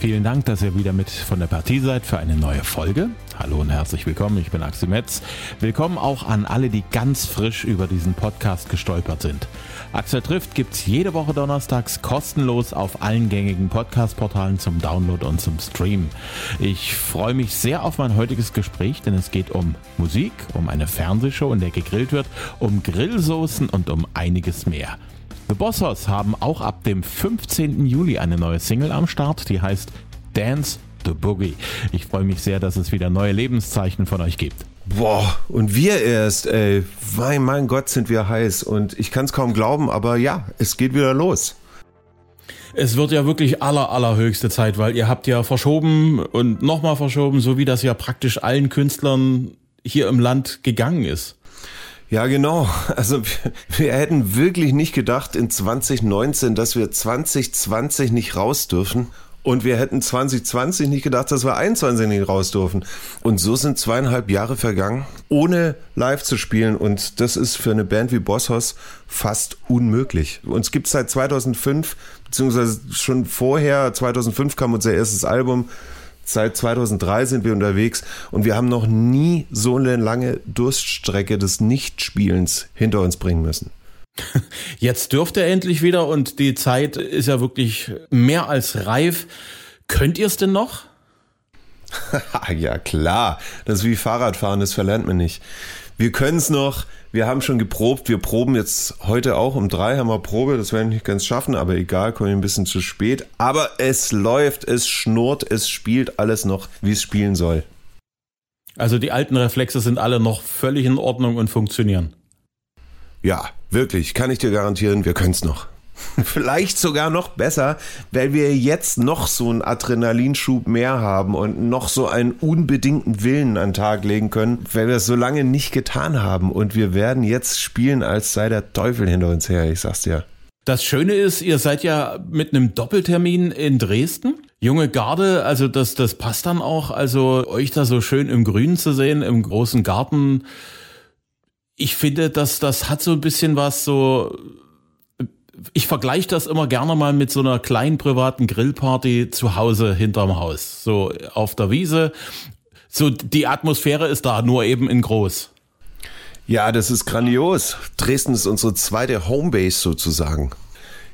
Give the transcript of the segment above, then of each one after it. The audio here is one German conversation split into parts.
Vielen Dank, dass ihr wieder mit von der Partie seid für eine neue Folge. Hallo und herzlich willkommen, ich bin Axel Metz. Willkommen auch an alle, die ganz frisch über diesen Podcast gestolpert sind. Axel trifft gibt's jede Woche donnerstags kostenlos auf allen gängigen Podcast-Portalen zum Download und zum Stream. Ich freue mich sehr auf mein heutiges Gespräch, denn es geht um Musik, um eine Fernsehshow, in der gegrillt wird, um Grillsoßen und um einiges mehr. The Bossos haben auch ab dem 15. Juli eine neue Single am Start, die heißt Dance the Boogie. Ich freue mich sehr, dass es wieder neue Lebenszeichen von euch gibt. Boah, und wir erst, ey. Mein, mein Gott, sind wir heiß. Und ich kann es kaum glauben, aber ja, es geht wieder los. Es wird ja wirklich aller, allerhöchste Zeit, weil ihr habt ja verschoben und nochmal verschoben, so wie das ja praktisch allen Künstlern hier im Land gegangen ist. Ja, genau. Also wir, hätten wirklich nicht gedacht in 2019, dass wir 2020 nicht raus dürfen. Und wir hätten 2020 nicht gedacht, dass wir 21 nicht raus dürfen. Und so sind zweieinhalb Jahre vergangen, ohne live zu spielen. Und das ist für eine Band wie Bosshaus fast unmöglich. Uns gibt es seit 2005, beziehungsweise schon vorher, 2005 kam unser erstes Album. Seit 2003 sind wir unterwegs und wir haben noch nie so eine lange Durststrecke des Nichtspielens hinter uns bringen müssen. Jetzt dürft ihr endlich wieder und die Zeit ist ja wirklich mehr als reif. Könnt ihr es denn noch? ja, klar. Das ist wie Fahrradfahren, das verlernt man nicht. Wir können es noch. Wir haben schon geprobt. Wir proben jetzt heute auch um drei haben wir Probe. Das werden wir nicht ganz schaffen, aber egal, kommen wir ein bisschen zu spät. Aber es läuft, es schnurrt, es spielt alles noch, wie es spielen soll. Also die alten Reflexe sind alle noch völlig in Ordnung und funktionieren. Ja, wirklich, kann ich dir garantieren, wir können es noch. Vielleicht sogar noch besser, weil wir jetzt noch so einen Adrenalinschub mehr haben und noch so einen unbedingten Willen an den Tag legen können, weil wir es so lange nicht getan haben. Und wir werden jetzt spielen, als sei der Teufel hinter uns her, ich sag's dir. Das Schöne ist, ihr seid ja mit einem Doppeltermin in Dresden. Junge Garde, also das, das passt dann auch. Also euch da so schön im Grünen zu sehen, im großen Garten. Ich finde, dass das hat so ein bisschen was so ich vergleiche das immer gerne mal mit so einer kleinen privaten Grillparty zu Hause hinterm Haus. So auf der Wiese. So die Atmosphäre ist da, nur eben in groß. Ja, das ist grandios. Dresden ist unsere zweite Homebase sozusagen.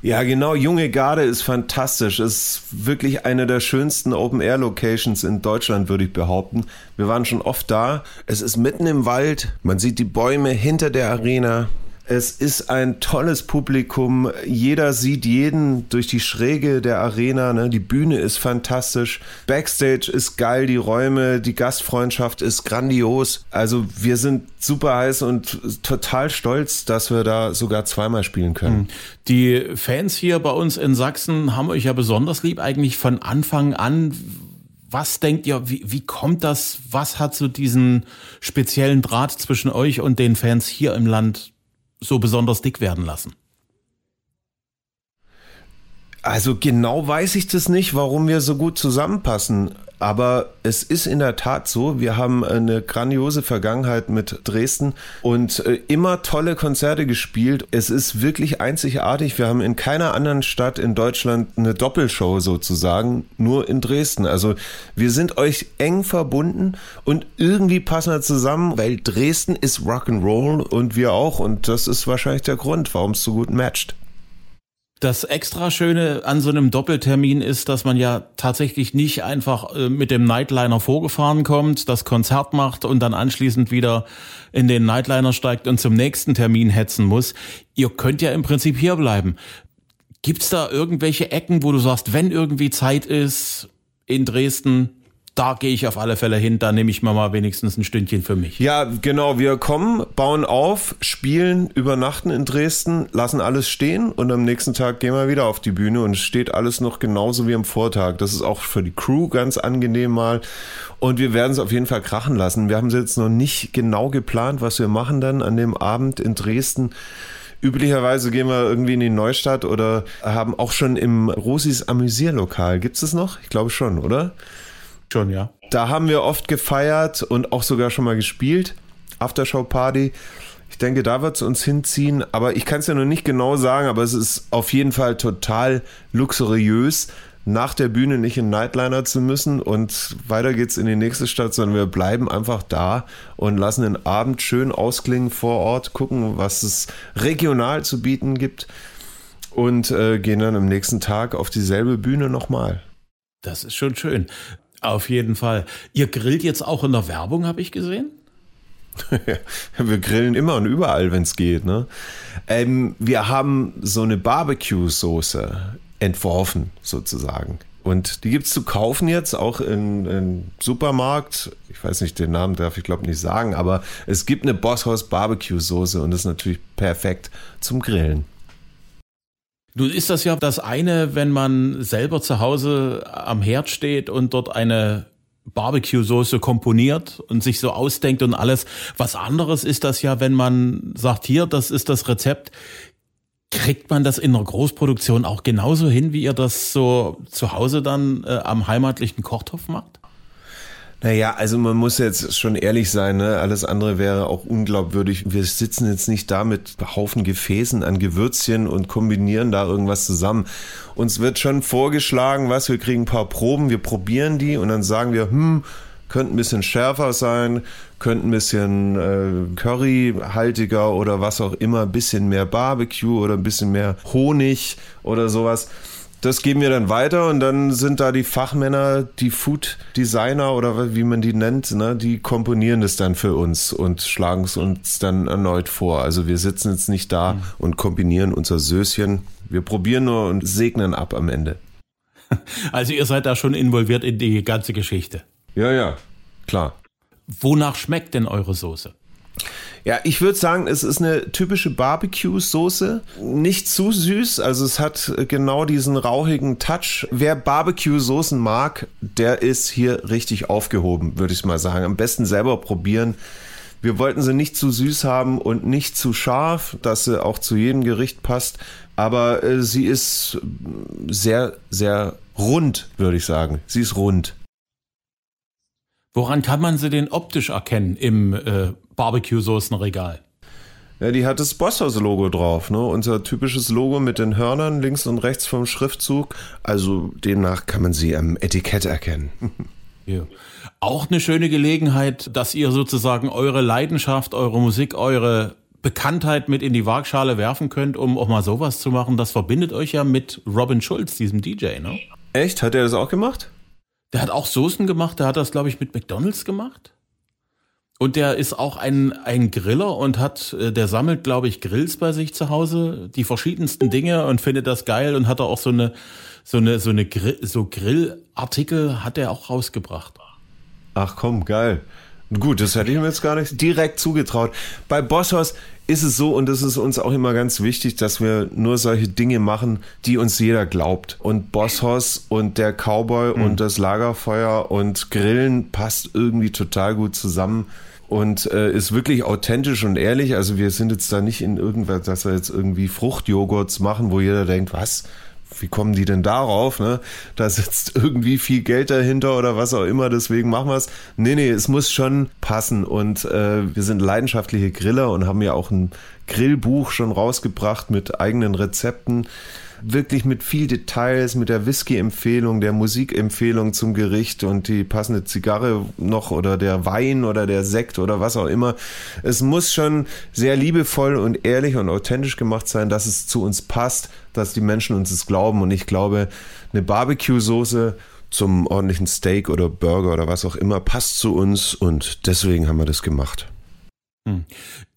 Ja, genau. Junge Garde ist fantastisch. Ist wirklich eine der schönsten Open-Air-Locations in Deutschland, würde ich behaupten. Wir waren schon oft da. Es ist mitten im Wald. Man sieht die Bäume hinter der Arena. Es ist ein tolles Publikum. Jeder sieht jeden durch die Schräge der Arena. Ne? Die Bühne ist fantastisch. Backstage ist geil. Die Räume, die Gastfreundschaft ist grandios. Also wir sind super heiß und total stolz, dass wir da sogar zweimal spielen können. Hm. Die Fans hier bei uns in Sachsen haben euch ja besonders lieb eigentlich von Anfang an was denkt ihr, wie, wie kommt das? Was hat so diesen speziellen Draht zwischen euch und den Fans hier im Land so besonders dick werden lassen? Also genau weiß ich das nicht, warum wir so gut zusammenpassen. Aber es ist in der Tat so, wir haben eine grandiose Vergangenheit mit Dresden und äh, immer tolle Konzerte gespielt. Es ist wirklich einzigartig. Wir haben in keiner anderen Stadt in Deutschland eine Doppelshow sozusagen, nur in Dresden. Also wir sind euch eng verbunden und irgendwie passen wir zusammen, weil Dresden ist Rock'n'Roll und wir auch. Und das ist wahrscheinlich der Grund, warum es so gut matcht. Das extra Schöne an so einem Doppeltermin ist, dass man ja tatsächlich nicht einfach äh, mit dem Nightliner vorgefahren kommt, das Konzert macht und dann anschließend wieder in den Nightliner steigt und zum nächsten Termin hetzen muss. Ihr könnt ja im Prinzip hier bleiben. Gibt's da irgendwelche Ecken, wo du sagst, wenn irgendwie Zeit ist in Dresden, da gehe ich auf alle Fälle hin, da nehme ich mir mal wenigstens ein Stündchen für mich. Ja, genau, wir kommen, bauen auf, spielen, übernachten in Dresden, lassen alles stehen und am nächsten Tag gehen wir wieder auf die Bühne und es steht alles noch genauso wie am Vortag. Das ist auch für die Crew ganz angenehm mal und wir werden es auf jeden Fall krachen lassen. Wir haben es jetzt noch nicht genau geplant, was wir machen dann an dem Abend in Dresden. Üblicherweise gehen wir irgendwie in die Neustadt oder haben auch schon im Rosis Amüsierlokal. Gibt es das noch? Ich glaube schon, oder? Schon, ja. Da haben wir oft gefeiert und auch sogar schon mal gespielt. Aftershow-Party. Ich denke, da wird es uns hinziehen, aber ich kann es ja noch nicht genau sagen, aber es ist auf jeden Fall total luxuriös, nach der Bühne nicht in Nightliner zu müssen und weiter geht's in die nächste Stadt, sondern wir bleiben einfach da und lassen den Abend schön ausklingen vor Ort, gucken, was es regional zu bieten gibt und äh, gehen dann am nächsten Tag auf dieselbe Bühne nochmal. Das ist schon schön. Auf jeden Fall. Ihr grillt jetzt auch in der Werbung, habe ich gesehen? wir grillen immer und überall, wenn es geht. Ne? Ähm, wir haben so eine Barbecue-Soße entworfen, sozusagen. Und die gibt es zu kaufen jetzt auch in, in Supermarkt. Ich weiß nicht, den Namen darf ich glaube nicht sagen, aber es gibt eine Bosshaus Barbecue Soße und das ist natürlich perfekt zum Grillen. Nun ist das ja das eine, wenn man selber zu Hause am Herd steht und dort eine Barbecue-Soße komponiert und sich so ausdenkt und alles. Was anderes ist das ja, wenn man sagt, hier, das ist das Rezept. Kriegt man das in der Großproduktion auch genauso hin, wie ihr das so zu Hause dann äh, am heimatlichen Kochtopf macht? Naja, also man muss jetzt schon ehrlich sein, ne? alles andere wäre auch unglaubwürdig. Wir sitzen jetzt nicht da mit Haufen Gefäßen an Gewürzchen und kombinieren da irgendwas zusammen. Uns wird schon vorgeschlagen, was, wir kriegen ein paar Proben, wir probieren die und dann sagen wir, hm, könnte ein bisschen schärfer sein, könnte ein bisschen äh, curryhaltiger oder was auch immer, ein bisschen mehr Barbecue oder ein bisschen mehr Honig oder sowas. Das geben wir dann weiter und dann sind da die Fachmänner, die Food Designer oder wie man die nennt, ne, die komponieren das dann für uns und schlagen es uns dann erneut vor. Also wir sitzen jetzt nicht da mhm. und kombinieren unser Söschen. Wir probieren nur und segnen ab am Ende. Also ihr seid da schon involviert in die ganze Geschichte. Ja, ja, klar. Wonach schmeckt denn eure Soße? Ja, ich würde sagen, es ist eine typische Barbecue-Soße. Nicht zu süß, also es hat genau diesen rauchigen Touch. Wer Barbecue-Soßen mag, der ist hier richtig aufgehoben, würde ich mal sagen. Am besten selber probieren. Wir wollten sie nicht zu süß haben und nicht zu scharf, dass sie auch zu jedem Gericht passt. Aber äh, sie ist sehr, sehr rund, würde ich sagen. Sie ist rund. Woran kann man sie denn optisch erkennen im äh, Barbecue-Soßenregal. Ja, die hat das Bosshaus-Logo drauf, ne? Unser typisches Logo mit den Hörnern links und rechts vom Schriftzug. Also demnach kann man sie am Etikett erkennen. Ja. Auch eine schöne Gelegenheit, dass ihr sozusagen eure Leidenschaft, eure Musik, eure Bekanntheit mit in die Waagschale werfen könnt, um auch mal sowas zu machen. Das verbindet euch ja mit Robin Schulz, diesem DJ, ne? Echt? Hat er das auch gemacht? Der hat auch Soßen gemacht, der hat das, glaube ich, mit McDonalds gemacht. Und der ist auch ein, ein Griller und hat, äh, der sammelt, glaube ich, Grills bei sich zu Hause, die verschiedensten Dinge und findet das geil und hat auch so eine, so eine, so eine Grill, so Grillartikel hat er auch rausgebracht. Ach komm, geil. Gut, das hätte ich mir jetzt gar nicht direkt zugetraut. Bei Bosshaus ist es so, und das ist uns auch immer ganz wichtig, dass wir nur solche Dinge machen, die uns jeder glaubt. Und Bosshaus und der Cowboy mhm. und das Lagerfeuer und Grillen passt irgendwie total gut zusammen und äh, ist wirklich authentisch und ehrlich. Also wir sind jetzt da nicht in irgendwas, dass wir jetzt irgendwie Fruchtjoghurts machen, wo jeder denkt, was? Wie kommen die denn darauf? Ne? Da sitzt irgendwie viel Geld dahinter oder was auch immer, deswegen machen wir es. Nee, nee, es muss schon passen. Und äh, wir sind leidenschaftliche Griller und haben ja auch ein Grillbuch schon rausgebracht mit eigenen Rezepten wirklich mit viel Details, mit der Whisky-Empfehlung, der Musikempfehlung zum Gericht und die passende Zigarre noch oder der Wein oder der Sekt oder was auch immer. Es muss schon sehr liebevoll und ehrlich und authentisch gemacht sein, dass es zu uns passt, dass die Menschen uns es glauben und ich glaube, eine Barbecue-Soße zum ordentlichen Steak oder Burger oder was auch immer passt zu uns und deswegen haben wir das gemacht.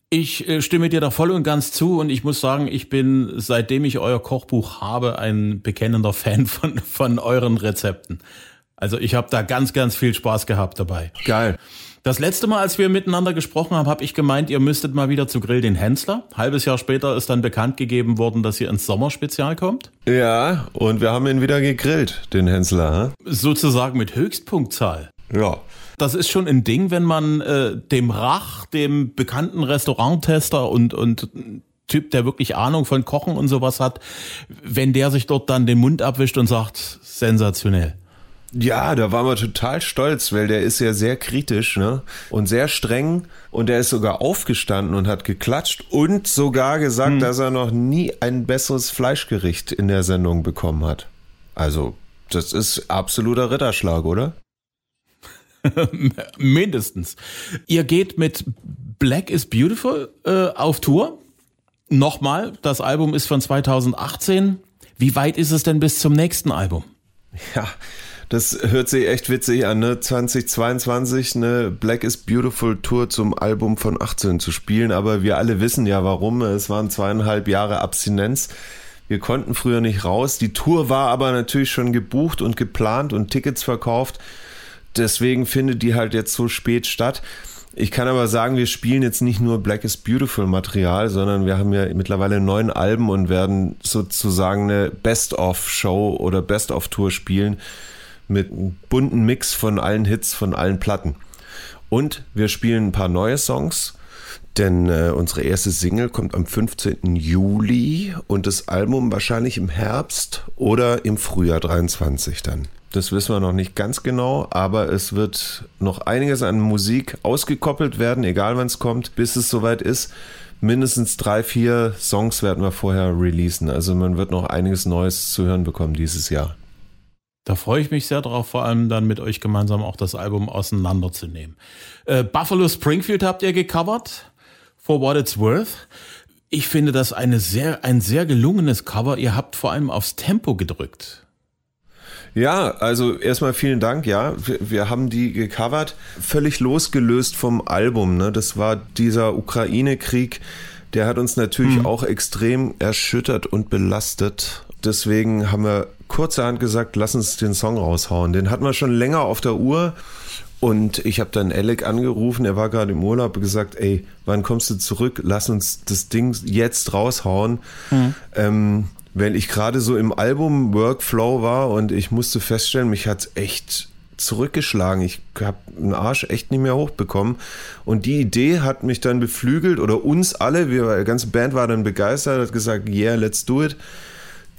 Ich äh, stimme dir da voll und ganz zu und ich muss sagen, ich bin, seitdem ich euer Kochbuch habe, ein bekennender Fan von, von euren Rezepten. Also ich habe da ganz, ganz viel Spaß gehabt dabei. Geil. Das letzte Mal, als wir miteinander gesprochen haben, habe ich gemeint, ihr müsstet mal wieder zu Grill den Hensler. Halbes Jahr später ist dann bekannt gegeben worden, dass ihr ins Sommerspezial kommt. Ja, und wir haben ihn wieder gegrillt, den Hensler. Hm? Sozusagen mit Höchstpunktzahl. Ja. Das ist schon ein Ding, wenn man äh, dem Rach, dem bekannten Restauranttester und, und Typ, der wirklich Ahnung von Kochen und sowas hat, wenn der sich dort dann den Mund abwischt und sagt, sensationell. Ja, da waren wir total stolz, weil der ist ja sehr kritisch ne? und sehr streng und der ist sogar aufgestanden und hat geklatscht und sogar gesagt, hm. dass er noch nie ein besseres Fleischgericht in der Sendung bekommen hat. Also, das ist absoluter Ritterschlag, oder? Mindestens. Ihr geht mit Black is Beautiful äh, auf Tour. Nochmal, das Album ist von 2018. Wie weit ist es denn bis zum nächsten Album? Ja, das hört sich echt witzig an, ne? 2022 eine Black is Beautiful Tour zum Album von 18 zu spielen, aber wir alle wissen ja warum. Es waren zweieinhalb Jahre Abstinenz. Wir konnten früher nicht raus. Die Tour war aber natürlich schon gebucht und geplant und Tickets verkauft. Deswegen findet die halt jetzt so spät statt. Ich kann aber sagen, wir spielen jetzt nicht nur Black is Beautiful Material, sondern wir haben ja mittlerweile neun Alben und werden sozusagen eine Best-of-Show oder Best-of-Tour spielen mit einem bunten Mix von allen Hits von allen Platten. Und wir spielen ein paar neue Songs, denn äh, unsere erste Single kommt am 15. Juli und das Album wahrscheinlich im Herbst oder im Frühjahr 23 dann. Das wissen wir noch nicht ganz genau, aber es wird noch einiges an Musik ausgekoppelt werden, egal wann es kommt, bis es soweit ist. Mindestens drei, vier Songs werden wir vorher releasen. Also man wird noch einiges Neues zu hören bekommen dieses Jahr. Da freue ich mich sehr drauf, vor allem dann mit euch gemeinsam auch das Album auseinanderzunehmen. Äh, Buffalo Springfield habt ihr gecovert, For What It's Worth. Ich finde das eine sehr, ein sehr gelungenes Cover. Ihr habt vor allem aufs Tempo gedrückt. Ja, also erstmal vielen Dank. Ja, wir, wir, haben die gecovert, völlig losgelöst vom Album. Ne? Das war dieser Ukraine-Krieg, der hat uns natürlich mhm. auch extrem erschüttert und belastet. Deswegen haben wir kurzerhand gesagt, lass uns den Song raushauen. Den hatten wir schon länger auf der Uhr. Und ich habe dann Alec angerufen, er war gerade im Urlaub, und gesagt, ey, wann kommst du zurück? Lass uns das Ding jetzt raushauen. Mhm. Ähm, weil ich gerade so im Album-Workflow war und ich musste feststellen, mich hat echt zurückgeschlagen. Ich habe den Arsch echt nicht mehr hochbekommen. Und die Idee hat mich dann beflügelt oder uns alle, wir, die ganze Band war dann begeistert, hat gesagt, yeah, let's do it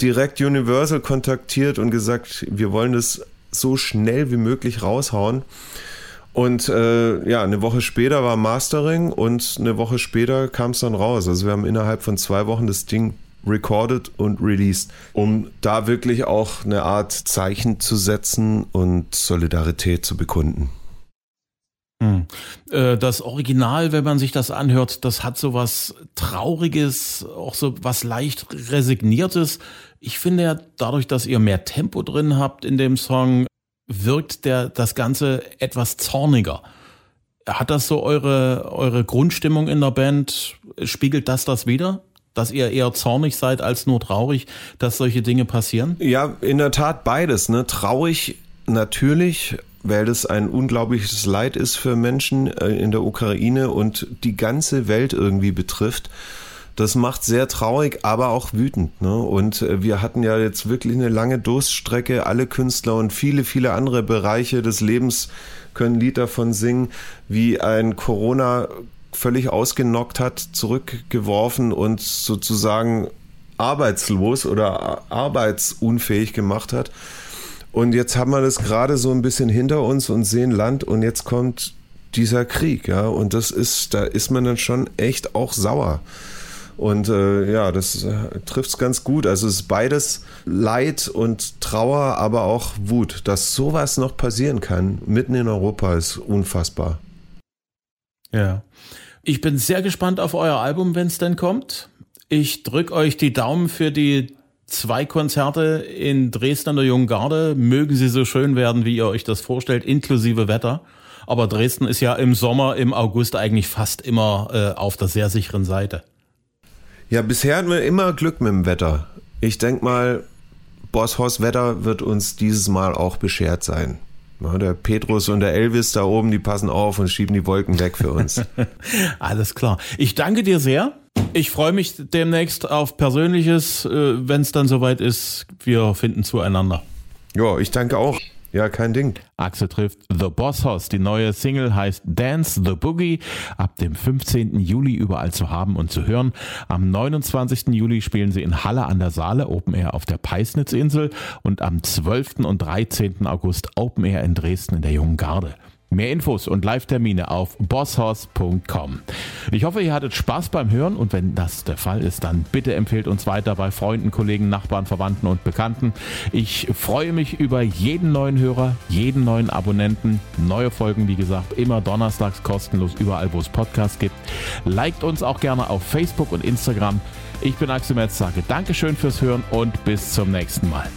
direkt Universal kontaktiert und gesagt, wir wollen das so schnell wie möglich raushauen. Und äh, ja, eine Woche später war Mastering und eine Woche später kam es dann raus. Also wir haben innerhalb von zwei Wochen das Ding recorded und released, um da wirklich auch eine Art Zeichen zu setzen und Solidarität zu bekunden. Hm. Äh, das Original, wenn man sich das anhört, das hat so was Trauriges, auch so was leicht Resigniertes. Ich finde ja, dadurch, dass ihr mehr Tempo drin habt in dem Song, wirkt der, das Ganze etwas zorniger. Hat das so eure, eure Grundstimmung in der Band? Spiegelt das das wieder? Dass ihr eher zornig seid als nur traurig, dass solche Dinge passieren? Ja, in der Tat beides. Ne? Traurig natürlich, weil das ein unglaubliches Leid ist für Menschen äh, in der Ukraine und die ganze Welt irgendwie betrifft. Das macht sehr traurig, aber auch wütend. Ne? Und äh, wir hatten ja jetzt wirklich eine lange Durststrecke. Alle Künstler und viele, viele andere Bereiche des Lebens können Lied davon singen, wie ein Corona völlig ausgenockt hat, zurückgeworfen und sozusagen arbeitslos oder arbeitsunfähig gemacht hat. Und jetzt haben wir das gerade so ein bisschen hinter uns und sehen Land und jetzt kommt dieser Krieg, ja. Und das ist, da ist man dann schon echt auch sauer. Und äh, ja, das äh, trifft es ganz gut. Also es ist beides Leid und Trauer, aber auch Wut. Dass sowas noch passieren kann, mitten in Europa, ist unfassbar. Ja. Ich bin sehr gespannt auf euer Album, wenn es denn kommt. Ich drücke euch die Daumen für die zwei Konzerte in Dresden an der Jungen Garde. Mögen sie so schön werden, wie ihr euch das vorstellt, inklusive Wetter. Aber Dresden ist ja im Sommer, im August eigentlich fast immer äh, auf der sehr sicheren Seite. Ja, bisher hatten wir immer Glück mit dem Wetter. Ich denke mal, Boss Hoss Wetter wird uns dieses Mal auch beschert sein. Der Petrus und der Elvis da oben, die passen auf und schieben die Wolken weg für uns. Alles klar. Ich danke dir sehr. Ich freue mich demnächst auf Persönliches, äh, wenn es dann soweit ist. Wir finden zueinander. Ja, ich danke auch. Ja, kein Ding. Axel trifft The Boss Hoss. Die neue Single heißt Dance the Boogie. Ab dem 15. Juli überall zu haben und zu hören. Am 29. Juli spielen sie in Halle an der Saale, Open Air auf der Peisnitzinsel und am 12. und 13. August Open Air in Dresden in der Jungen Garde. Mehr Infos und Live-Termine auf bosshaus.com. Ich hoffe, ihr hattet Spaß beim Hören und wenn das der Fall ist, dann bitte empfehlt uns weiter bei Freunden, Kollegen, Nachbarn, Verwandten und Bekannten. Ich freue mich über jeden neuen Hörer, jeden neuen Abonnenten. Neue Folgen, wie gesagt, immer donnerstags kostenlos überall, wo es Podcasts gibt. Liked uns auch gerne auf Facebook und Instagram. Ich bin Axel Metz, sage Dankeschön fürs Hören und bis zum nächsten Mal.